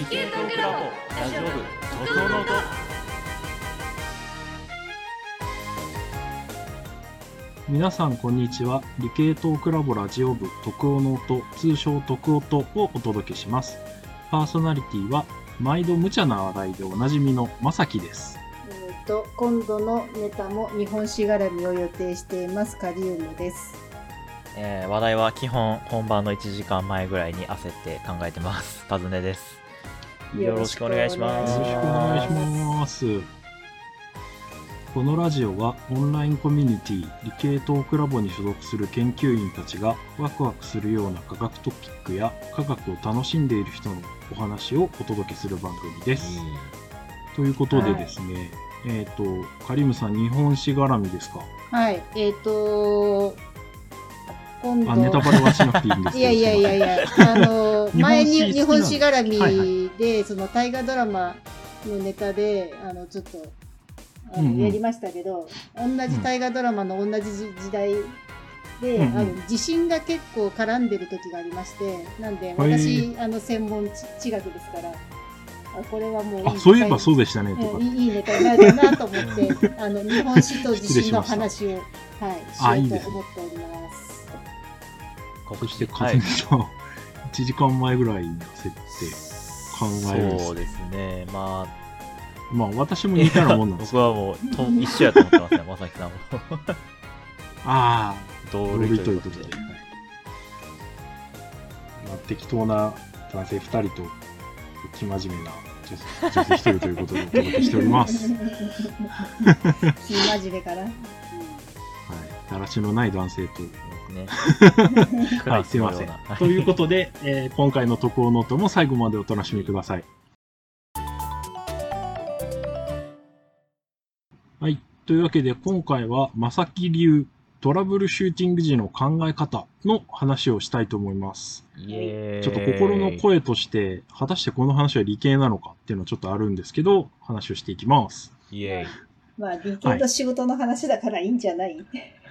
理系トークラボラジオ部特攻の音皆さんこんにちは理系トークラボラジオ部特オの音通称特音をお届けしますパーソナリティは毎度無茶な話題でおなじみのまさきですえーと今度のネタも日本史絡みを予定していますカリウムです。えー話題は基本本番の1時間前ぐらいに焦って考えてますパズネですよろしくお願いします。よろしくお願いします。このラジオはオンラインコミュニティ理系トークラボに所属する研究員たちがワクワクするような科学トピックや科学を楽しんでいる人のお話をお届けする番組です、ということでですね、えっ、とカリムさん日本史絡みですか？はい、えっ、と今度あネタバレはしなくていいんですけど いやいやいやいや、あの前に日本史絡みで、はいはその大河ドラマのネタであのちょっとあの、うんうん。やりましたけど、同じ大河ドラマの同じ時時代で、うんうん。あの地震が結構絡んでる時がありまして、なんでへ私あの専門地地学ですから、あこれはもういいあそういえばそうででしたねとか。いいいいネタになるかなと思って、あの日本史と地震の話を、はい、しようと思っております。そしてはい風見さん、1時間前ぐらいに焦って考えるんですそうですねまあまあ私も似たようなもんなんです 僕はもうと一緒やと思ってますねまさきさんも ああ同同類ということとで、はいまあ、適当な男性2人と生真面目な女女性1人ということでお届けしております。はい。新真面目かな。だらしのない男性と。ね はい、すいません。ということで、えー今回の特報ノートも最後までお楽しみください。はい。というわけで、今回は、まさき流トラブルシューティング時の考え方の話をしたいと思います。ちょっと心の声として、果たしてこの話は理系なのかっていうのはちょっとあるんですけど、話をしていきます。イエーイまあ、理系と仕事の話だからいいんじゃない、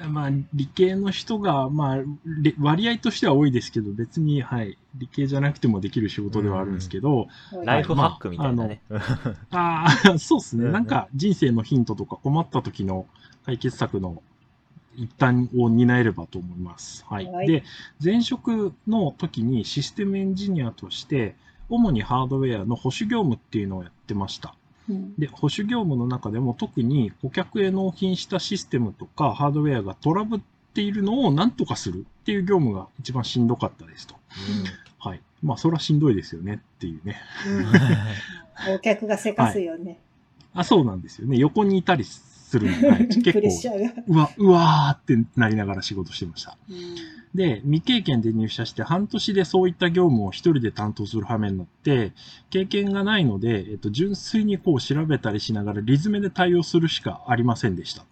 まあ、理系の人が、まあ、れ割合としては多いですけど、別に、はい、理系じゃなくてもできる仕事ではあるんですけど、ライフハックみたいなね、ああ、そうですね。うんなんか人生のヒントとか困った時の解決策の一端を担えればと思います。はい。はいで、前職の時にシステムエンジニアとして、主にハードウェアの保守業務っていうのをやってました。うんで、保守業務の中でも特に顧客へ納品したシステムとかハードウェアがトラブっているのを何とかするっていう業務が一番しんどかったですと。はい。まあ、それはしんどいですよねっていうね。お客がせかすよね。あ、そうなんですよね。横にいたりするんで、は い結構。うわ、うわーってなりながら仕事してました。うんで、未経験で入社して半年でそういった業務を一人で担当する羽目になって、経験がないので、えっと、純粋にこう調べたりしながらリズムで対応するしかありませんでした。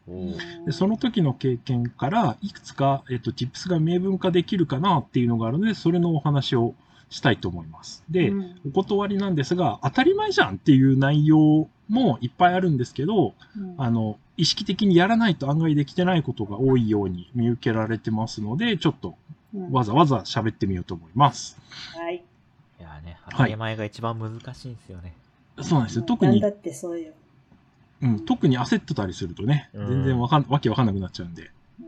でその時の経験から、いくつか、えっと、tips が明文化できるかなっていうのがあるので、それのお話をしたいと思います。で、うんお断りなんですが、当たり前じゃんっていう内容もいっぱいあるんですけど、うんあの、意識的にやらないと案外できてないことが多いように見受けられてますので、ちょっとうんわざわざ喋ってみようと思います。はい。いやねはい当たり前が一番難しいんですよね、そうなんですよ。特になんだ、ってそうよ。うん、特に焦ってたりするとね、うん全然わかん、わけわかんなくなっちゃうんで。うん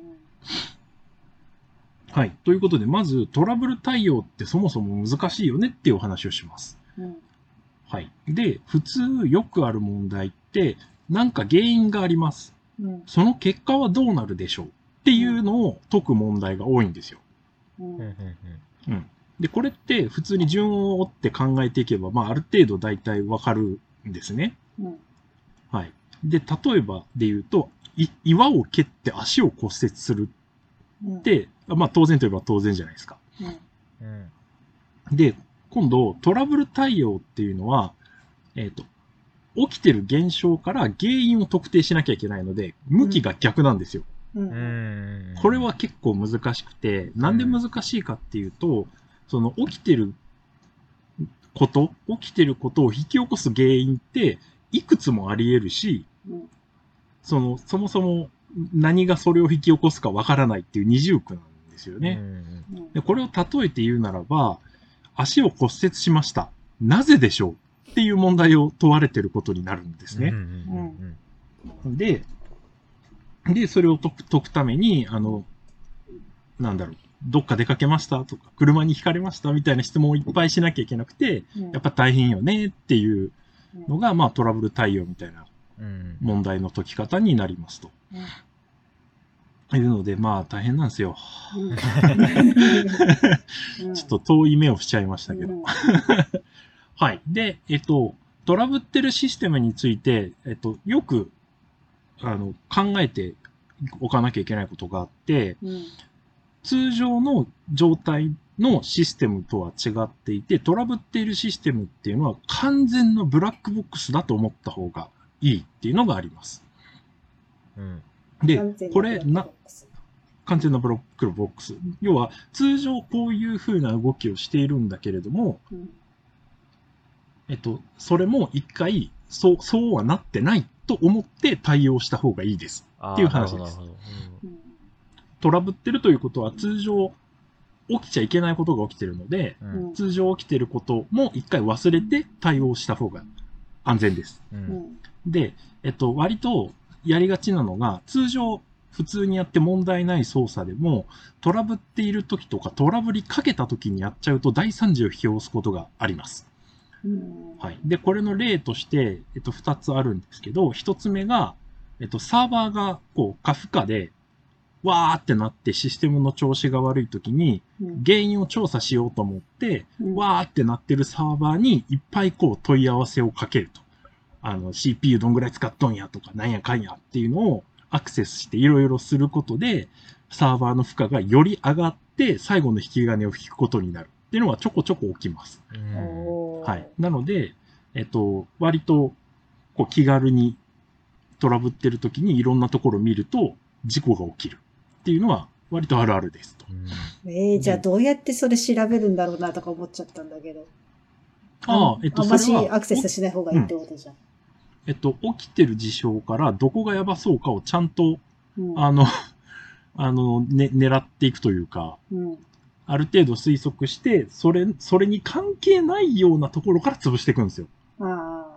はい。ということで、まずトラブル対応ってそもそも難しいよねっていうお話をします。うんはい。で、普通よくある問題って、なんか原因があります。うんその結果はどうなるでしょうっていうのを解く問題が多いんですよ。うんうんうんうん。で、これって普通に順を追って考えていけば、まあ、ある程度大体わかるんですね。うんはい。で、例えばで言うと、い岩を蹴って足を骨折するうんって、まあ当然といえば当然じゃないですか。で、今度トラブル対応っていうのは、えっ、と、起きてる現象から原因を特定しなきゃいけないので、向きが逆なんですよ。うん。これは結構難しくて、なんで難しいかっていうと、その起きてること、起きてることを引き起こす原因って、いくつもあり得るし、うん。その、そもそも何がそれを引き起こすかわからないっていう二重苦なんですよね。でこれを例えて言うならば、足を骨折しました。なぜでしょう？っていう問題を問われてることになるんですね。で、で、それを解く解くために、あの、なんだろう、どっか出かけましたとか、車にひかれましたみたいな質問をいっぱいしなきゃいけなくて、うんやっぱ大変よねっていうのが、まあトラブル対応みたいな問題の解き方になりますと。いうので、まあ大変なんですよ。うん ちょっと遠い目をしちゃいましたけど。うんはい。で、えっと、トラブってるシステムについて、えっと、よく、あの、考えておかなきゃいけないことがあって、うん通常の状態のシステムとは違っていて、トラブっているシステムっていうのは完全のブラックボックスだと思った方がいいっていうのがあります。うんでこれ、な完全なブロックボックス。要は、通常こういう風な動きをしているんだけれども、うんえっと、それも一回、そう、そうはなってないと思って対応した方がいいです。っていう話ですうんトラブってるということは通常起きちゃいけないことが起きてるので、うんうん通常起きてることも一回忘れて対応した方が安全です。ううんんで、えっと、割とやりがちなのが、通常普通にやって問題ない操作でも、トラブっている時とかトラブりかけた時にやっちゃうと大惨事を引き起こすことがあります。うんはい。で、これの例として、えっと、二つあるんですけど、一つ目が、えっと、サーバーが、こう、過負荷で、わーってなってシステムの調子が悪い時に、うん原因を調査しようと思って、うんわーってなってるサーバーにいっぱいこう問い合わせをかけると。あの、CPU どんぐらい使っとんやとか、なんやかんやっていうのをアクセスしていろいろすることで、サーバーの負荷がより上がって、最後の引き金を引くことになるっていうのはちょこちょこ起きます。うんはい。なので、えっと、割と、こう、気軽にトラブってる時にいろんなところを見ると、事故が起きるっていうのは、割とあるあるですと。うんえー、じゃあどうやってそれ調べるんだろうなとか思っちゃったんだけど。ああ、えっと、あんましアクセスしない方がいいってことじゃん。えっと、起きてる事象からどこがやばそうかをちゃんと、うんあの、あの、ね、狙っていくというか、うんある程度推測して、それ、それに関係ないようなところから潰していくんですよ。あ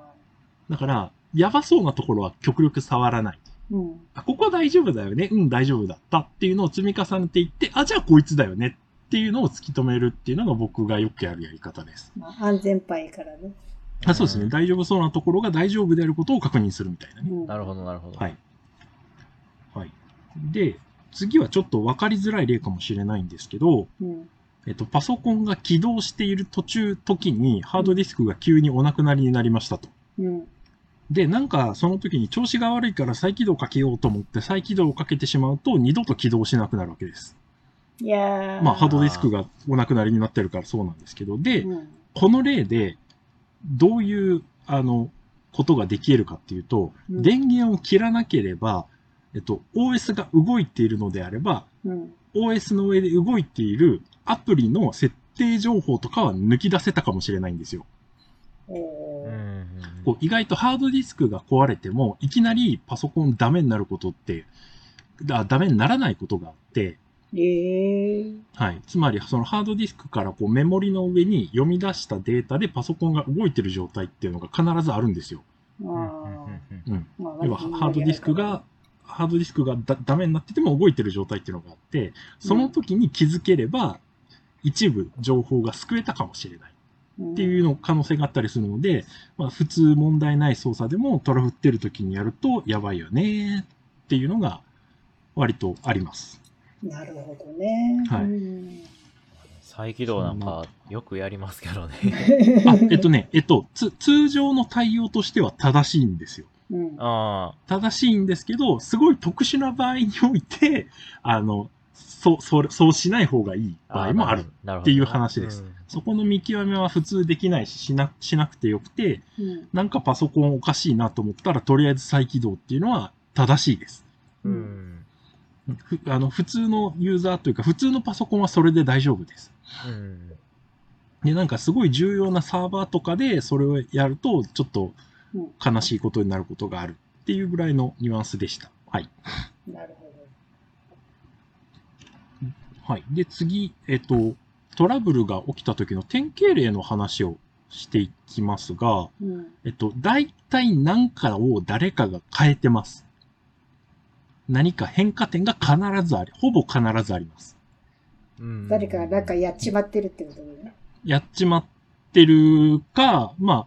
だから、やばそうなところは極力触らない。ーうんあ、ここは大丈夫だよね。うん、大丈夫だったっていうのを積み重ねていって、あ、じゃあこいつだよねっていうのを突き止めるっていうのが僕がよくやるやり方です。まあ、安全牌からね。あそうですね。うん大丈夫そうなところが大丈夫であることを確認するみたいなね。うんなるほどなるほどはい。はい。で、次はちょっと分かりづらい例かもしれないんですけど、うん。えっと、パソコンが起動している途中時にハードディスクが急にお亡くなりになりましたと。うん。で、なんかその時に調子が悪いから再起動かけようと思って再起動をかけてしまうと二度と起動しなくなるわけです。いやー。まあハードディスクがお亡くなりになってるからそうなんですけど、で、うん。この例でどういう、あの、ことができるかっていうと、うん。電源を切らなければ、えっと、OS が動いているのであれば、うん OS の上で動いているアプリの設定情報とかは抜き出せたかもしれないんですよ。こう意外とハードディスクが壊れても、いきなりパソコンダメになることって、だダメにならないことがあって、えーはい。つまり、そのハードディスクからこうメモリの上に読み出したデータでパソコンが動いてる状態っていうのが必ずあるんですよ。あうんうんーうん。まあ要は、ハードディスクが、ハードディスクがだダメになってても動いてる状態っていうのがあって、その時に気づければ、一部情報が救えたかもしれないってういうの可能性があったりするので、まあ、普通問題ない操作でもトラブってる時にやるとやばいよねっていうのが割とあります。んなるほどね。はいうん再起動なんかよくやりますけどね。あ、えっとね、えっと、つ通常の対応としては正しいんですよ。うんあ正しいんですけど、すごい特殊な場合において、あの、そう、そう、そうしない方がいいあ。場合もある。っていう話ですうんそこの見極めは普通できないし、しな、しなくてよくて、うんなんかパソコンおかしいなと思ったら、とりあえず再起動っていうのは正しいです。うん。ふあの、普通のユーザーというか、普通のパソコンはそれで大丈夫です。うん。で、なんかすごい重要なサーバーとかでそれをやると、ちょっとうん悲しいことになることがあるっていうぐらいのニュアンスでした。はい。なるほはい。で、次、えっと、トラブルが起きた時の典型例の話をしていきますが、うん。えっと、大体何かを誰かが変えてます。何か変化点が必ずあり、ほぼ必ずあります。うん誰かがなんかやっちまってるってことだね。やっちまってるか、まあ、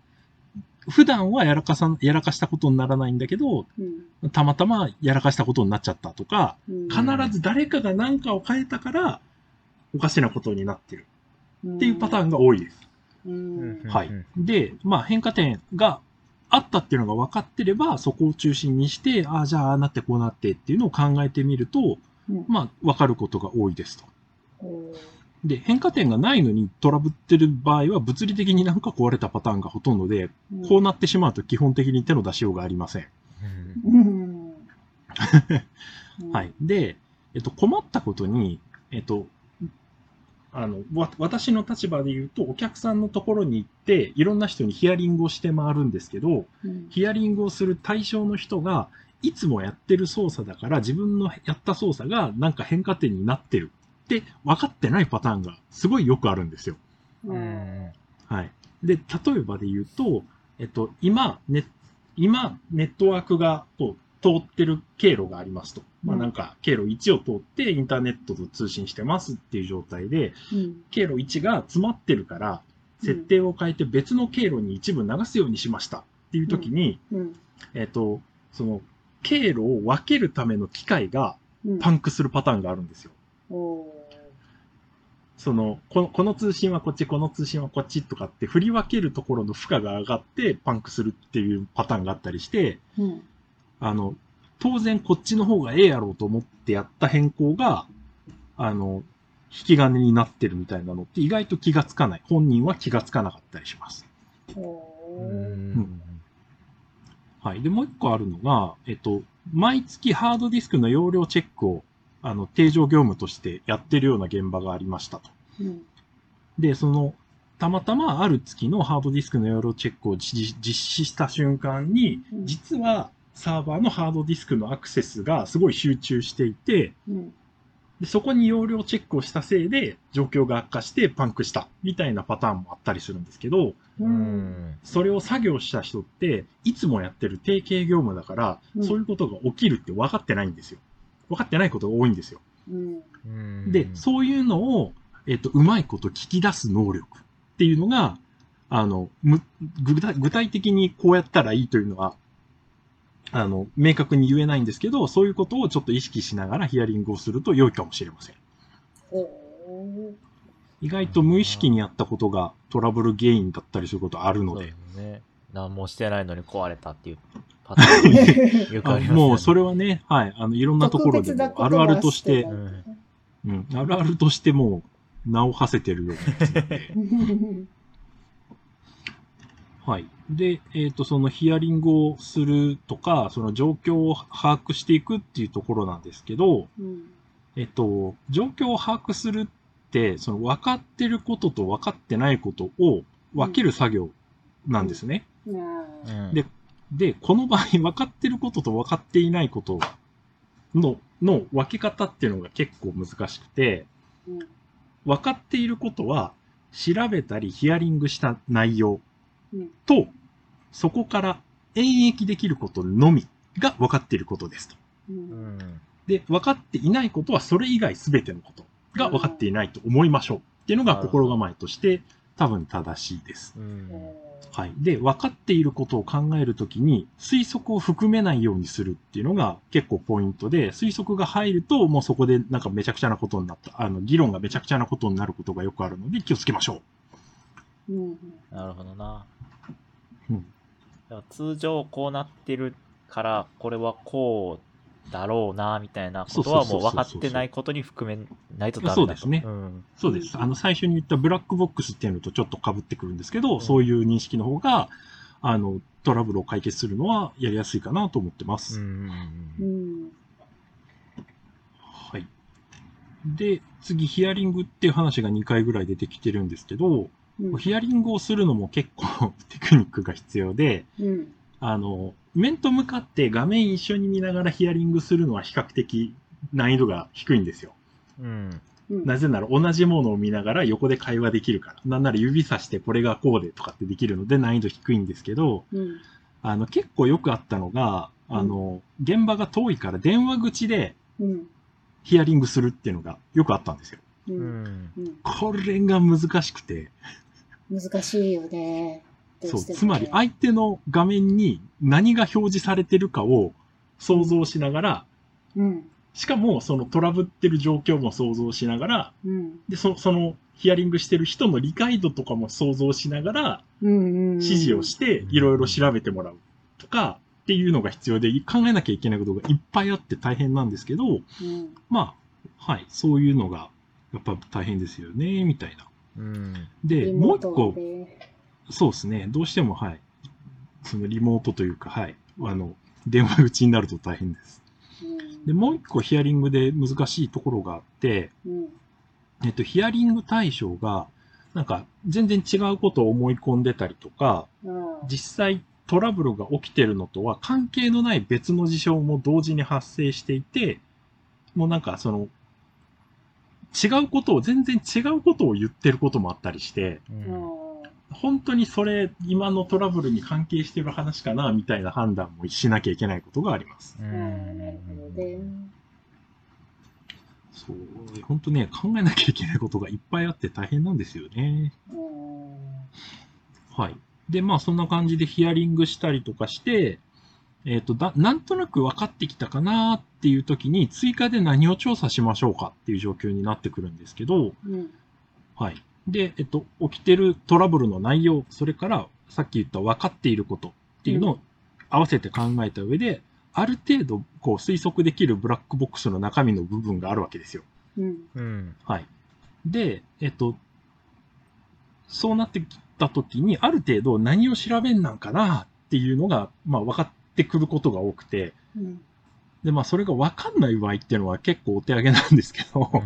普段はやらかさ、やらかしたことにならないんだけど、うん。たまたまやらかしたことになっちゃったとか、うん必ず誰かが何かを変えたから、おかしなことになってるっていうパターンが多いです。うん。うんはいうん。で、まあ変化点があったっていうのが分かってれば、そこを中心にして、ああ、じゃあああなってこうなってっていうのを考えてみると、うんまあ分かることが多いですと。で、変化点がないのにトラブってる場合は物理的になんか壊れたパターンがほとんどで、うんこうなってしまうと基本的に手の出しようがありません。はい。で、えっと、困ったことに、えっと、あの、わ、私の立場で言うと、お客さんのところに行って、いろんな人にヒアリングをして回るんですけど、うん。ヒアリングをする対象の人が、いつもやってる操作だから、自分のやった操作がなんか変化点になってるって分かってないパターンがすごいよくあるんですよ。ううんんはい。で、例えばで言うと、えっと、今、ね、今、ネットワークがこう通ってる経路がありますと。まあうんなんか、経路1を通ってインターネットと通信してますっていう状態で、うん。経路1が詰まってるから、設定を変えて別の経路に一部流すようにしましたっていう時に、うん。えっと、その、経路を分けるための機械がうん。パンクするパターンがあるんですよ。その、この、この通信はこっち、この通信はこっちとかって振り分けるところの負荷が上がってパンクするっていうパターンがあったりして、うん。あの、当然こっちの方がええやろうと思ってやった変更が、あの、引き金になってるみたいなのって意外と気がつかない。本人は気がつかなかったりします。おうーんはい。で、もう一個あるのが、えっと、毎月ハードディスクの容量チェックを、あの、定常業務としてやってるような現場がありましたと。うん。で、その、たまたまある月のハードディスクの容量チェックを実実施した瞬間に、うん実はサーバーのハードディスクのアクセスがすごい集中していて、うん。でそこに容量チェックをしたせいで状況が悪化してパンクしたみたいなパターンもあったりするんですけど、う。うんんそれを作業した人って、いつもやってる定型業務だから、うんそういうことが起きるって分かってないんですよ。分かってないことが多いんですよ。うん。うんで、そういうのを、えっと、うまいこと聞き出す能力っていうのが、あの、む具体具体的にこうやったらいいというのは、あの、明確に言えないんですけど、そういうことをちょっと意識しながらヒアリングをすると良いかもしれません。意外と無意識にやったことがトラブル原因だったりすることあるので、ね。何もしてないのに壊れたっていうパターン よくあありますよね。もうそれはね、はい、あの、いろんなところであるあるとしては、うん、あるあるとしてもう名を馳せてるようなはい。で、えっ、と、そのヒアリングをするとか、その状況を把握していくっていうところなんですけど、うん。えっと、状況を把握するって、その分かってることと分かってないことを分ける作業なんですね。あーうんでで、この場合分かってることと分かっていないことの、の分け方っていうのが結構難しくて、うん。分かっていることは、調べたりヒアリングした内容うん。と、そこから演繹できることのみが分かっていることですと。で、分かっていないことはそれ以外全てのことが分かっていないと思いましょうっていうのが心構えとして多分正しいです。うんはい。で、分かっていることを考えるときに推測を含めないようにするっていうのが結構ポイントで、推測が入るともうそこでなんかめちゃくちゃなことになった、あの、議論がめちゃくちゃなことになることがよくあるので気をつけましょうんなるほどな。うんだから通常こうなってるから、これはこうだろうな、みたいなことはもう分かってないことに含めないとダメだと。そうですねんう。そうです。あの、最初に言ったブラックボックスっていうのとちょっと被ってくるんですけど、そういう認識の方が、あの、トラブルを解決するのはやりやすいかなと思ってます。うんうんはい。で、次、ヒアリングっていう話が2回ぐらい出てきてるんですけど、うんヒアリングをするのも結構 テクニックが必要で、うんあの、面と向かって画面一緒に見ながらヒアリングするのは比較的難易度が低いんですよ。うん。うんなぜなら同じものを見ながら横で会話できるから。なんなら指さしてこれがこうでとかってできるので難易度低いんですけど、うん。あの、結構よくあったのが、あの、現場が遠いから電話口でうん。ヒアリングするっていうのがよくあったんですよ。うん。これが難しくて、難しいよね。どそう、つまり相手の画面に何が表示されてるかを想像しながら、うん。しかもそのトラブってる状況も想像しながら、うん。で、そそのヒアリングしてる人の理解度とかも想像しながら、うん。うん。指示をしていろいろ調べてもらうとかっていうのが必要で考えなきゃいけないことがいっぱいあって大変なんですけど、うん。まあ、はい、そういうのがやっぱ大変ですよね、みたいな。うん。で、もう一個、でそうですね、どうしても、はい、そのリモートというか、はい、あの、電話口になると大変です。うん。で、もう一個ヒアリングで難しいところがあって、うん。えっと、ヒアリング対象が、なんか、全然違うことを思い込んでたりとか、うん。実際トラブルが起きてるのとは関係のない別の事象も同時に発生していて、もうなんかその、違うことを、全然違うことを言ってることもあったりして、うん本当にそれ、今のトラブルに関係してる話かな、みたいな判断もしなきゃいけないことがあります。なるほどね。そう、本当ね、考えなきゃいけないことがいっぱいあって大変なんですよね。うん。はい。で、まあそんな感じでヒアリングしたりとかして、えっ、とだ、なんとなく分かってきたかなっていう時に追加で何を調査しましょうかっていう状況になってくるんですけど、うん。はい。で、えっと、起きてるトラブルの内容、それからさっき言った分かっていることっていうのを合わせて考えた上で、ある程度こう推測できるブラックボックスの中身の部分があるわけですよ。うん。うん。はい。で、えっと、そうなってきたときに、ある程度何を調べんなんかなっていうのが、まあ分かってくることが多くて、うん。で、まあそれが分かんない場合っていうのは結構お手上げなんですけど、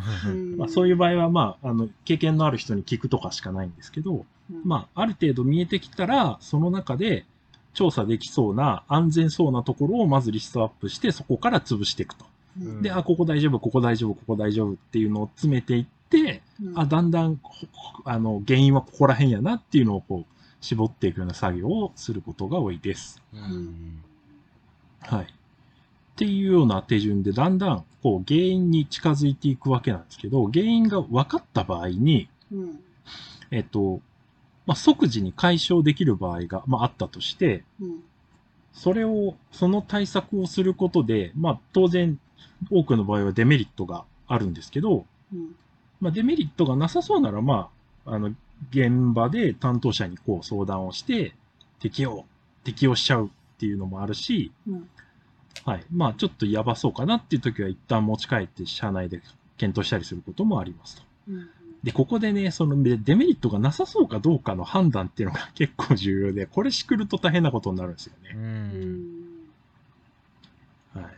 まあそういう場合はまあ、あの、経験のある人に聞くとかしかないんですけど、うん、まあある程度見えてきたら、その中で調査できそうな安全そうなところをまずリストアップして、そこから潰していくと。うん、で、あ、ここ大丈夫、ここ大丈夫、ここ大丈夫っていうのを詰めていって、うん、あ、だんだん、ほあの、原因はここら辺やなっていうのをこう、絞っていくような作業をすることが多いです。うん。はい。っていうような手順で、だんだん、こう、原因に近づいていくわけなんですけど、原因が分かった場合に、うん。えっと、まあ、即時に解消できる場合が、まあ、あったとして、うん。それを、その対策をすることで、まあ、当然、多くの場合はデメリットがあるんですけど、うん。まあ、デメリットがなさそうなら、まあ、あの、現場で担当者にこう相談をして、適用、適用しちゃうっていうのもあるし、うん。はい。まあ、ちょっとやばそうかなっていう時は一旦持ち帰って社内で検討したりすることもありますと。うん。で、ここでね、そのデデメリットがなさそうかどうかの判断っていうのが結構重要で、これしくると大変なことになるんですよね。う。うんん。はい。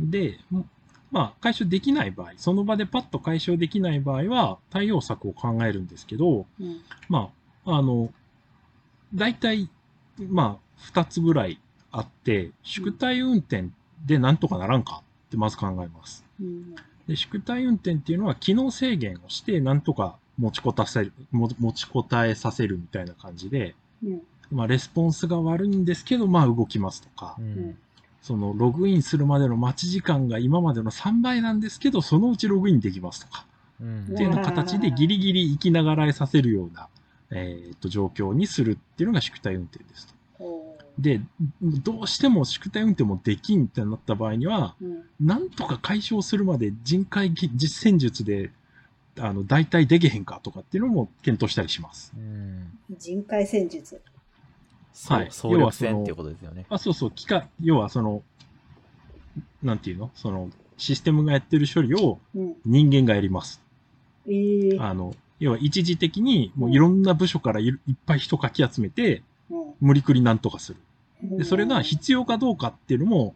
で、まあ、解消できない場合、その場でパッと解消できない場合は、対応策を考えるんですけど、うん。まあ、あの、大体、まあ、二つぐらいあって、宿体運転でなんとかならんかってまず考えます。うん。で、宿体運転っていうのは機能制限をして、なんとか持ちこたせる、も持ちこたえさせるみたいな感じで、うん。まあ、レスポンスが悪いんですけど、まあ、動きますとかう、ん。その、ログインするまでの待ち時間が今までの3倍なんですけど、そのうちログインできますとか、うんっていうような形でギリギリ生きながらえさせるような、えっと、状況にするっていうのが宿体運転ですと。で、どうしても宿体運転もできんってなった場合には、うん。なんとか解消するまで人海実践術で、あの、代替できへんかとかっていうのも検討したりします。うん。人海戦術。はいそう総力戦っていうことですよね。あ、そうそう、機械、要はその、なんていうの？その、システムがやってる処理をうん。人間がやります。ええあの、要は一時的にもういろんな部署からいっぱい人かき集めて、無理くりなんとかする。うん。で、それが必要かどうかっていうのも、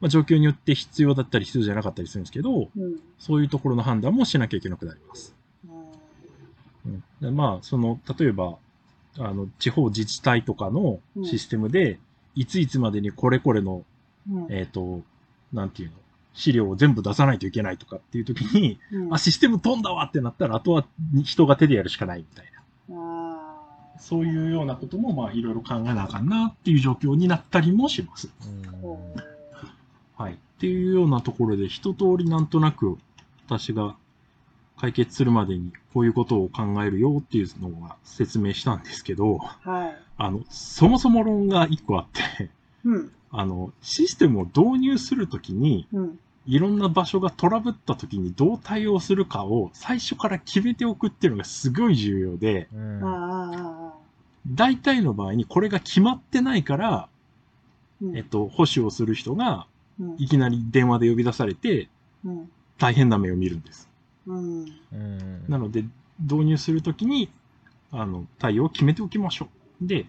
まあ、状況によって必要だったり必要じゃなかったりするんですけど、うん。そういうところの判断もしなきゃいけなくなります。うん、でまあ、その、例えば、あの、地方自治体とかのシステムで、いついつまでにこれこれの、うん。えっ、と、なんていうの、資料を全部出さないといけないとかっていう時に、うんあ、システム飛んだわってなったら、あとは人が手でやるしかないみたいな。あそういうようなことも、まあ、いろいろ考えなあかんなっていう状況になったりもします。はい。っていうようなところで、一通りなんとなく、私が解決するまでにこういうことを考えるよっていうのが説明したんですけど、うはい。あの、そもそも論が一個あって、うん。あの、システムを導入するときに、うん。いろんな場所がトラブったときにどう対応するかを最初から決めておくっていうのがすごい重要で、うん。大体の場合にこれが決まってないから、うんえっと、保守をする人がうんいきなり電話で呼び出されてうん。大変な目を見るんです。うん。うんなので、導入するときに、あの、対応を決めておきましょう。で、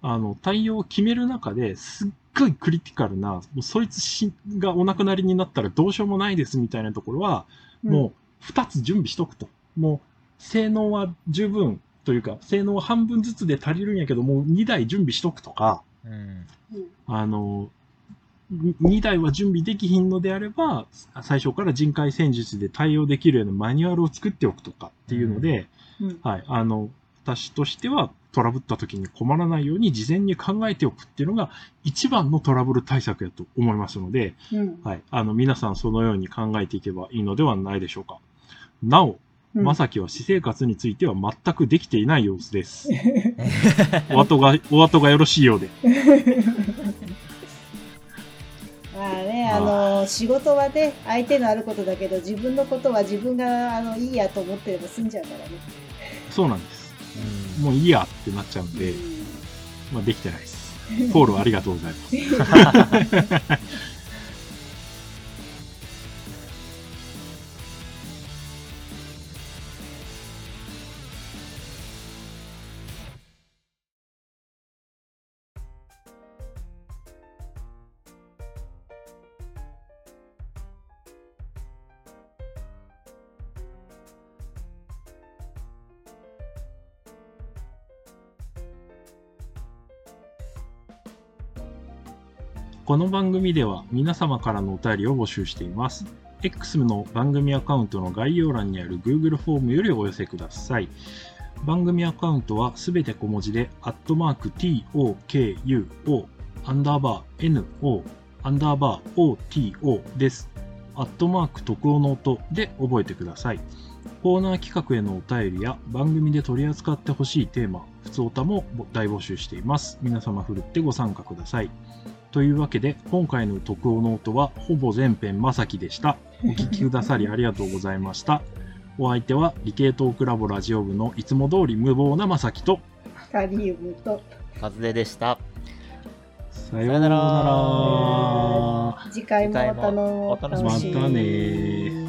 あの、対応を決める中ですっごいクリティカルな、もうそいつしがお亡くなりになったらどうしようもないですみたいなところは、もう二つ準備しとくと。もう、性能は十分というか、性能は半分ずつで足りるんやけど、もう二台準備しとくとか、うんうん。あの、2台は準備できひんのであれば、最初から人海戦術で対応できるようなマニュアルを作っておくとかっていうので、うん。はい、あの、私としてはトラブった時に困らないように事前に考えておくっていうのが一番のトラブル対策やと思いますので、うん。はい、あの、皆さんそのように考えていけばいいのではないでしょうか。なお、うんまさきは私生活については全くできていない様子です。お後が、お後がよろしいようで。まあね、あの仕事はね、相手のあることだけど、自分のことは自分があのいいやと思ってれば済んじゃうからね。そうなんです。うんもういいやってなっちゃうんで、うまあ、できてないです。フォローありがとうございます。この番組では皆様からのお便りを募集しています。X の番組アカウントの概要欄にある Google フォームよりお寄せください。番組アカウントはすべて小文字で、アットマーク TOKUO、アンダーバー NO、アンダーバー OTO です。アットマーク特応の音で覚えてください。コーナー企画へのお便りや番組で取り扱ってほしいテーマ、普通歌も大募集しています。皆様ふるってご参加ください。というわけで、今回の特応の音はほぼ全編まさきでした。お聞きくださりありがとうございました。お相手は理系トークラボラジオ部のいつも通り無謀なまさきと、カリウムと、カズデでした。さようなら。次回もお楽次回もお楽しみにしみにまたね